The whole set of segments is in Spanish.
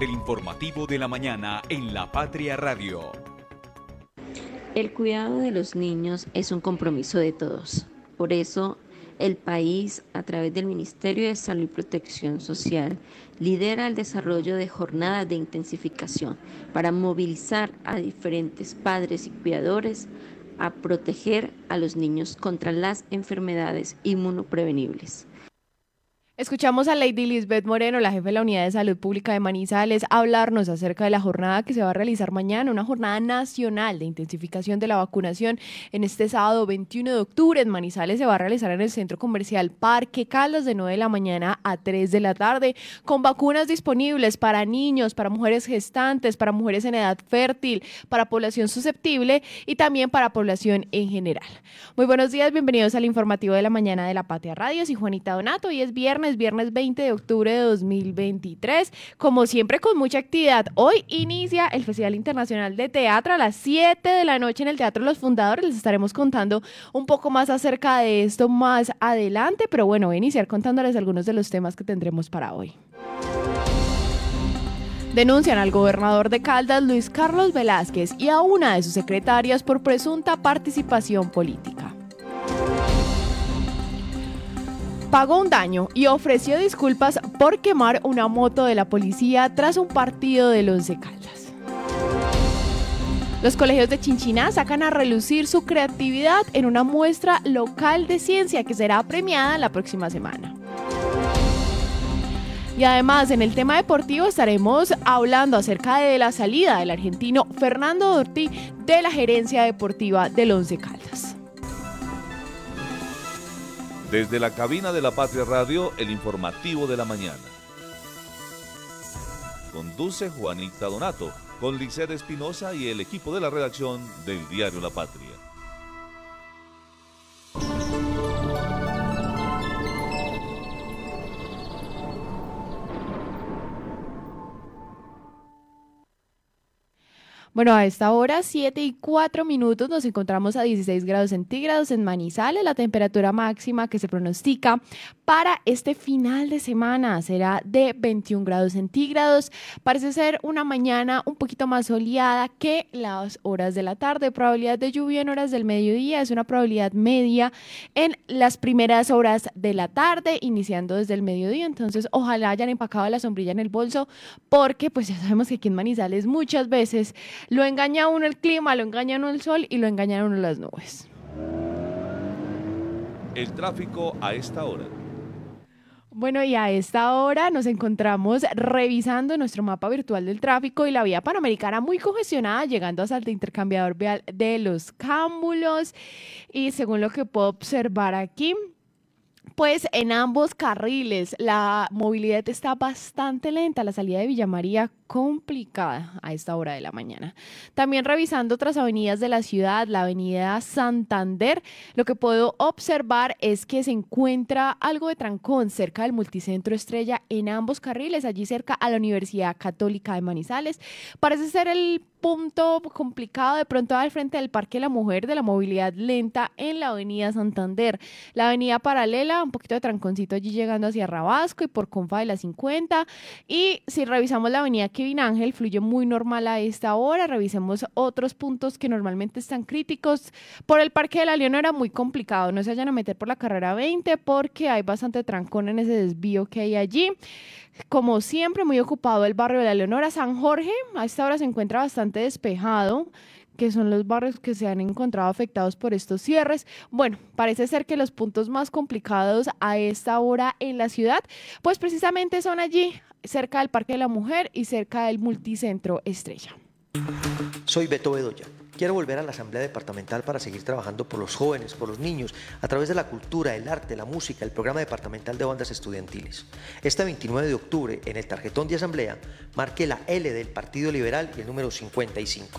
del informativo de la mañana en La Patria Radio. El cuidado de los niños es un compromiso de todos. Por eso, el país, a través del Ministerio de Salud y Protección Social, lidera el desarrollo de jornadas de intensificación para movilizar a diferentes padres y cuidadores a proteger a los niños contra las enfermedades inmunoprevenibles. Escuchamos a Lady Lisbeth Moreno, la jefe de la Unidad de Salud Pública de Manizales, hablarnos acerca de la jornada que se va a realizar mañana, una jornada nacional de intensificación de la vacunación en este sábado 21 de octubre en Manizales. Se va a realizar en el Centro Comercial Parque Caldas de 9 de la mañana a 3 de la tarde, con vacunas disponibles para niños, para mujeres gestantes, para mujeres en edad fértil, para población susceptible y también para población en general. Muy buenos días, bienvenidos al informativo de la mañana de la Patria Radio. Soy Juanita Donato y es viernes viernes 20 de octubre de 2023. Como siempre, con mucha actividad. Hoy inicia el Festival Internacional de Teatro a las 7 de la noche en el Teatro Los Fundadores. Les estaremos contando un poco más acerca de esto más adelante, pero bueno, voy a iniciar contándoles algunos de los temas que tendremos para hoy. Denuncian al gobernador de Caldas, Luis Carlos Velázquez, y a una de sus secretarias por presunta participación política. Pagó un daño y ofreció disculpas por quemar una moto de la policía tras un partido de los Caldas. Los colegios de Chinchiná sacan a relucir su creatividad en una muestra local de ciencia que será premiada la próxima semana. Y además, en el tema deportivo estaremos hablando acerca de la salida del argentino Fernando Dorti de la gerencia deportiva del Once Caldas. Desde la cabina de la Patria Radio, el informativo de la mañana. Conduce Juanita Donato, con Liced Espinosa y el equipo de la redacción del diario La Patria. Bueno, a esta hora, 7 y 4 minutos, nos encontramos a 16 grados centígrados en Manizales. La temperatura máxima que se pronostica para este final de semana será de 21 grados centígrados. Parece ser una mañana un poquito más soleada que las horas de la tarde. Probabilidad de lluvia en horas del mediodía es una probabilidad media en las primeras horas de la tarde, iniciando desde el mediodía. Entonces, ojalá hayan empacado la sombrilla en el bolso, porque pues ya sabemos que aquí en Manizales muchas veces lo engaña uno el clima, lo engaña uno el sol y lo engañan uno las nubes. El tráfico a esta hora. Bueno, y a esta hora nos encontramos revisando nuestro mapa virtual del tráfico y la vía panamericana muy congestionada, llegando hasta el intercambiador vial de los Cámbulos. Y según lo que puedo observar aquí, pues en ambos carriles la movilidad está bastante lenta. La salida de Villa María complicada a esta hora de la mañana. También revisando otras avenidas de la ciudad, la avenida Santander, lo que puedo observar es que se encuentra algo de trancón cerca del multicentro Estrella en ambos carriles, allí cerca a la Universidad Católica de Manizales. Parece ser el punto complicado de pronto al frente del Parque la Mujer de la movilidad lenta en la avenida Santander. La avenida paralela, un poquito de tranconcito allí llegando hacia Rabasco y por Confa de la 50. Y si revisamos la avenida Kevin Ángel, fluye muy normal a esta hora. Revisemos otros puntos que normalmente están críticos. Por el Parque de la León era muy complicado. No se vayan a meter por la carrera 20 porque hay bastante trancón en ese desvío que hay allí. Como siempre, muy ocupado el barrio de la Leonora. San Jorge, a esta hora se encuentra bastante despejado que son los barrios que se han encontrado afectados por estos cierres. Bueno, parece ser que los puntos más complicados a esta hora en la ciudad, pues precisamente son allí, cerca del Parque de la Mujer y cerca del Multicentro Estrella. Soy Beto Bedoya. Quiero volver a la Asamblea Departamental para seguir trabajando por los jóvenes, por los niños, a través de la cultura, el arte, la música, el programa departamental de bandas estudiantiles. Este 29 de octubre, en el tarjetón de Asamblea, marque la L del Partido Liberal y el número 55.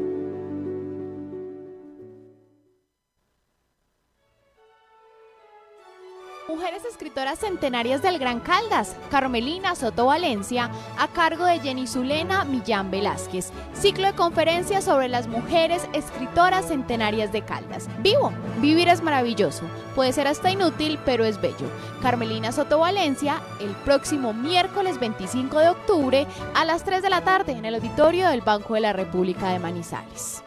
Centenarias del Gran Caldas, Carmelina Soto Valencia, a cargo de Jenny Zulena Millán Velázquez. Ciclo de conferencias sobre las mujeres escritoras centenarias de Caldas. Vivo, vivir es maravilloso, puede ser hasta inútil, pero es bello. Carmelina Soto Valencia, el próximo miércoles 25 de octubre a las 3 de la tarde en el auditorio del Banco de la República de Manizales.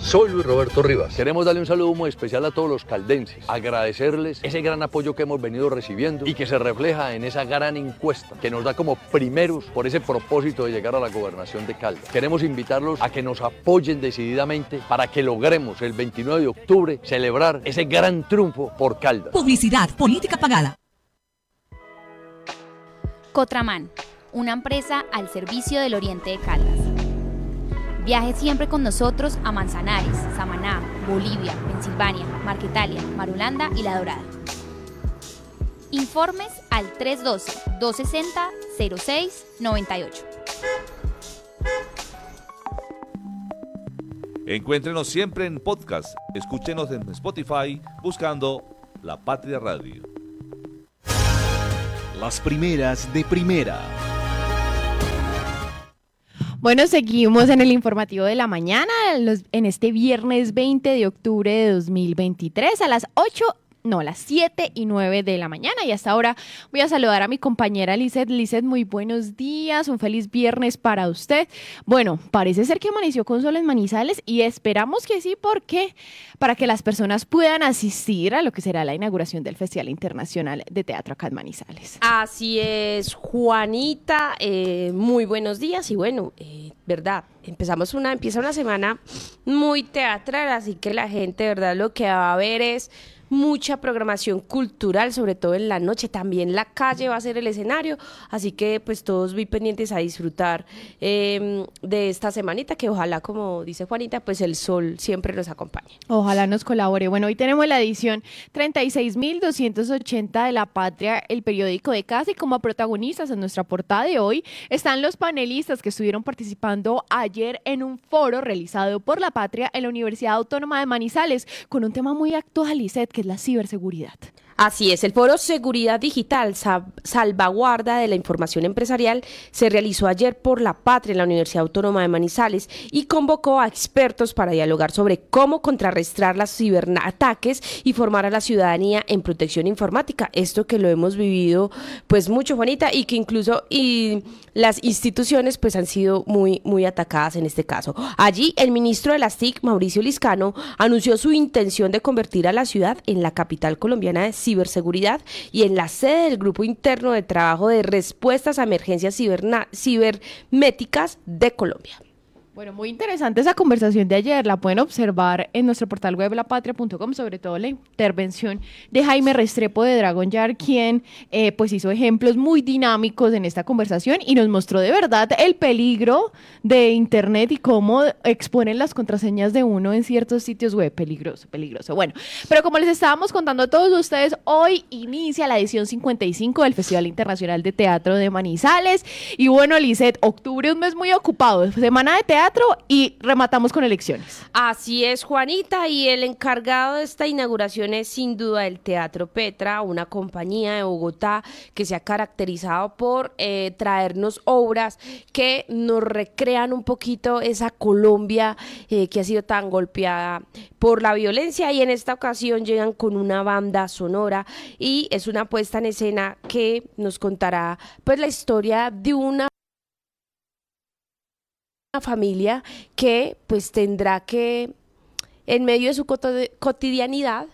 Soy Luis Roberto Rivas. Queremos darle un saludo muy especial a todos los caldenses, agradecerles ese gran apoyo que hemos venido recibiendo y que se refleja en esa gran encuesta que nos da como primeros por ese propósito de llegar a la gobernación de Caldas. Queremos invitarlos a que nos apoyen decididamente para que logremos el 29 de octubre celebrar ese gran triunfo por Caldas. Publicidad, política pagada. Cotraman, una empresa al servicio del Oriente de Caldas. Viaje siempre con nosotros a Manzanares, Samaná, Bolivia, Pensilvania, Marquetalia, Marulanda y La Dorada. Informes al 312-260-0698. Encuéntrenos siempre en podcast. Escúchenos en Spotify buscando La Patria Radio. Las primeras de primera. Bueno, seguimos en el informativo de la mañana, en este viernes 20 de octubre de 2023 a las 8 no, las 7 y 9 de la mañana. Y hasta ahora voy a saludar a mi compañera Lizeth. Lizeth, muy buenos días, un feliz viernes para usted. Bueno, parece ser que amaneció con sol en Manizales y esperamos que sí, porque para que las personas puedan asistir a lo que será la inauguración del Festival Internacional de Teatro acá en Manizales. Así es, Juanita, eh, muy buenos días y bueno, eh, verdad, empezamos una, empieza una semana muy teatral, así que la gente, verdad, lo que va a ver es mucha programación cultural, sobre todo en la noche. También la calle va a ser el escenario, así que pues todos muy pendientes a disfrutar em, de esta semanita que ojalá, como dice Juanita, pues el sol siempre nos acompañe. Ojalá nos colabore. Bueno, hoy tenemos la edición 36.280 de La Patria, el periódico de casa y como protagonistas en nuestra portada de hoy están los panelistas que estuvieron participando ayer en un foro realizado por La Patria en la Universidad Autónoma de Manizales con un tema muy actual, Iset, que es la ciberseguridad. Así es, el foro Seguridad Digital, Salvaguarda de la Información Empresarial, se realizó ayer por La Patria en la Universidad Autónoma de Manizales y convocó a expertos para dialogar sobre cómo contrarrestar los ciberataques y formar a la ciudadanía en protección informática. Esto que lo hemos vivido pues mucho, Juanita, y que incluso y las instituciones pues han sido muy, muy atacadas en este caso. Allí el ministro de las TIC, Mauricio Liscano, anunció su intención de convertir a la ciudad en la capital colombiana de ciberseguridad y en la sede del Grupo Interno de Trabajo de Respuestas a Emergencias Cibernéticas de Colombia. Bueno, muy interesante esa conversación de ayer. La pueden observar en nuestro portal web lapatria.com, sobre todo la intervención de Jaime Restrepo de Dragon Yard, quien eh, pues hizo ejemplos muy dinámicos en esta conversación y nos mostró de verdad el peligro de Internet y cómo exponen las contraseñas de uno en ciertos sitios web. Peligroso, peligroso. Bueno, pero como les estábamos contando a todos ustedes, hoy inicia la edición 55 del Festival Internacional de Teatro de Manizales. Y bueno, Lizeth, octubre un mes muy ocupado, semana de teatro y rematamos con elecciones. Así es, Juanita, y el encargado de esta inauguración es sin duda el Teatro Petra, una compañía de Bogotá que se ha caracterizado por eh, traernos obras que nos recrean un poquito esa Colombia eh, que ha sido tan golpeada por la violencia y en esta ocasión llegan con una banda sonora y es una puesta en escena que nos contará pues la historia de una una familia que pues tendrá que en medio de su cotidianidad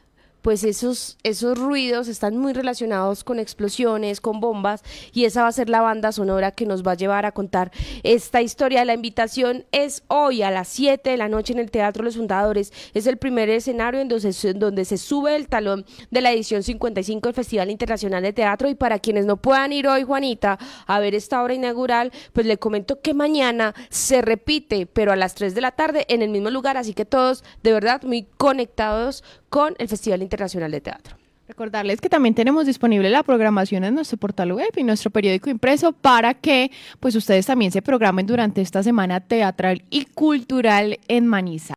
pues esos, esos ruidos están muy relacionados con explosiones, con bombas, y esa va a ser la banda sonora que nos va a llevar a contar esta historia. La invitación es hoy a las 7 de la noche en el Teatro Los Fundadores. Es el primer escenario en donde, se, donde se sube el talón de la edición 55 del Festival Internacional de Teatro. Y para quienes no puedan ir hoy, Juanita, a ver esta obra inaugural, pues le comento que mañana se repite, pero a las 3 de la tarde en el mismo lugar. Así que todos, de verdad, muy conectados con el Festival Internacional de Teatro. Recordarles que también tenemos disponible la programación en nuestro portal web y nuestro periódico impreso para que pues ustedes también se programen durante esta semana teatral y cultural en Manizales.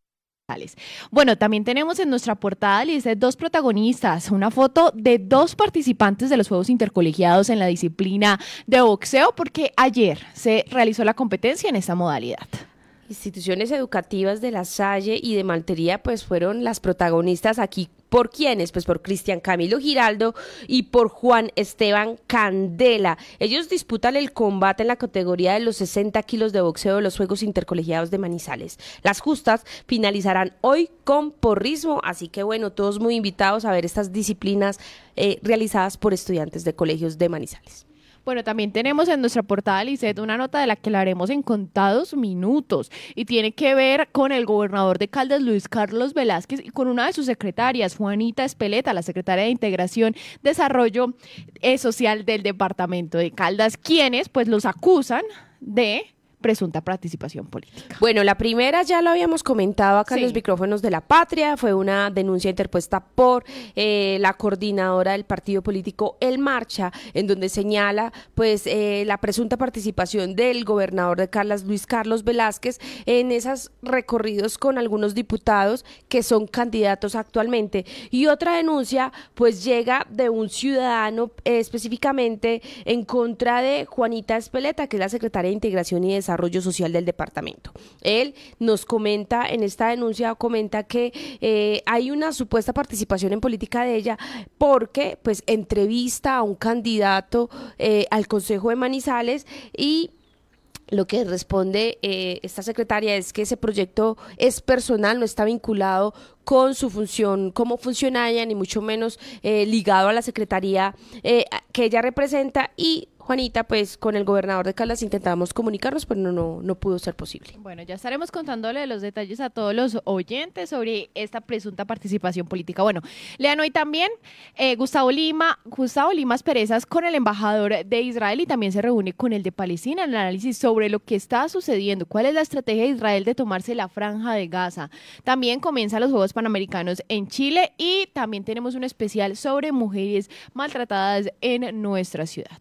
Bueno, también tenemos en nuestra portada, dice dos protagonistas, una foto de dos participantes de los Juegos Intercolegiados en la disciplina de boxeo, porque ayer se realizó la competencia en esta modalidad instituciones educativas de La Salle y de Maltería pues fueron las protagonistas aquí. ¿Por quiénes? Pues por Cristian Camilo Giraldo y por Juan Esteban Candela. Ellos disputan el combate en la categoría de los 60 kilos de boxeo de los Juegos Intercolegiados de Manizales. Las justas finalizarán hoy con porrismo, así que bueno, todos muy invitados a ver estas disciplinas eh, realizadas por estudiantes de colegios de Manizales. Bueno, también tenemos en nuestra portada, Lizeth, una nota de la que la haremos en contados minutos y tiene que ver con el gobernador de Caldas, Luis Carlos Velázquez, y con una de sus secretarias, Juanita Espeleta, la secretaria de Integración, Desarrollo eh, Social del Departamento de Caldas, quienes pues los acusan de presunta participación política. Bueno, la primera ya lo habíamos comentado acá en los micrófonos de la patria, fue una denuncia interpuesta por eh, la coordinadora del partido político El Marcha, en donde señala pues eh, la presunta participación del gobernador de Carlas, Luis Carlos Velázquez, en esos recorridos con algunos diputados que son candidatos actualmente. Y otra denuncia pues llega de un ciudadano eh, específicamente en contra de Juanita Espeleta, que es la secretaria de Integración y Desarrollo Desarrollo Social del departamento. Él nos comenta en esta denuncia, comenta que eh, hay una supuesta participación en política de ella porque pues entrevista a un candidato eh, al Consejo de Manizales y lo que responde eh, esta secretaria es que ese proyecto es personal, no está vinculado con su función como funcionaria, ni mucho menos ligado a la secretaría que ella representa y Juanita, pues con el gobernador de Caldas intentamos comunicarnos, pero no, no, no pudo ser posible. Bueno, ya estaremos contándole los detalles a todos los oyentes sobre esta presunta participación política. Bueno, lean hoy también eh, Gustavo Lima, Gustavo Limas Perezas con el embajador de Israel y también se reúne con el de Palestina en el análisis sobre lo que está sucediendo, cuál es la estrategia de Israel de tomarse la franja de Gaza. También comienzan los Juegos Panamericanos en Chile y también tenemos un especial sobre mujeres maltratadas en nuestra ciudad.